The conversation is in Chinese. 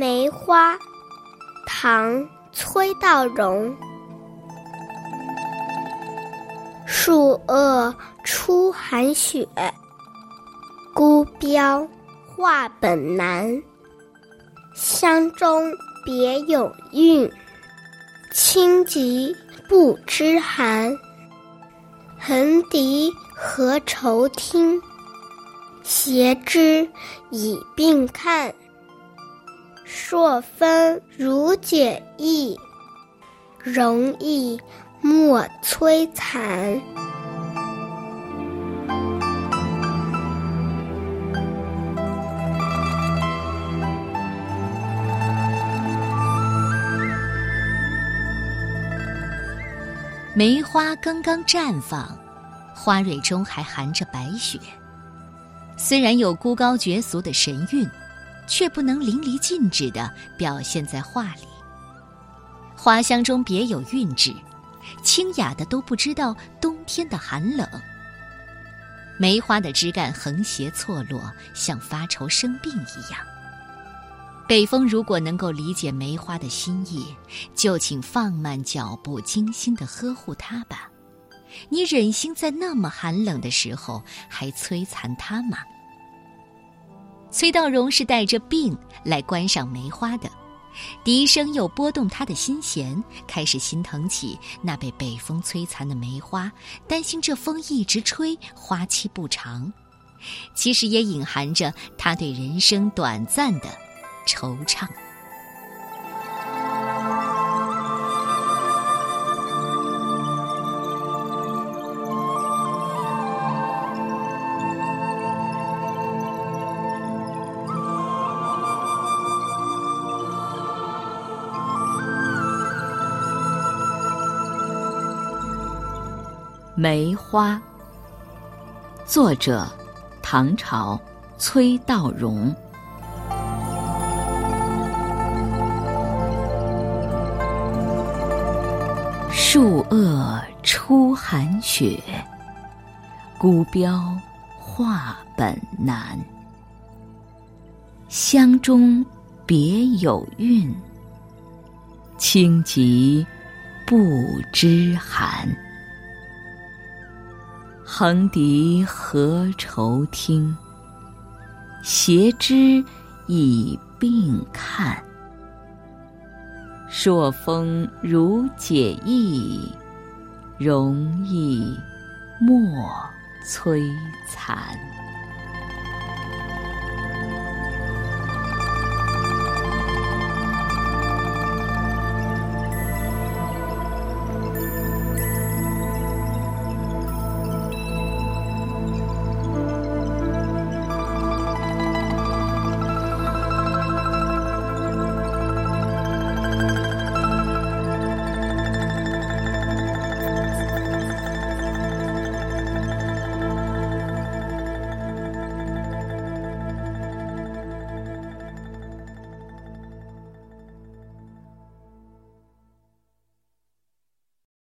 梅花，唐·崔道融。树萼初寒雪，孤标画本难。乡中别有韵，清疾不知寒。横笛何愁听？斜枝倚病看。朔风如解意，容易莫摧残。梅花刚刚绽放，花蕊中还含着白雪。虽然有孤高绝俗的神韵，却不能淋漓尽致地表现在画里。花香中别有韵致，清雅的都不知道冬天的寒冷。梅花的枝干横斜错落，像发愁生病一样。北风如果能够理解梅花的心意，就请放慢脚步，精心的呵护它吧。你忍心在那么寒冷的时候还摧残它吗？崔道荣是带着病来观赏梅花的，笛声又拨动他的心弦，开始心疼起那被北风摧残的梅花，担心这风一直吹，花期不长。其实也隐含着他对人生短暂的。惆怅。梅花，作者唐朝崔道融。树萼初寒雪，孤标画本难。乡中别有韵，清疾不知寒。横笛何愁听？斜枝倚并看。朔风如解意，容易莫摧残。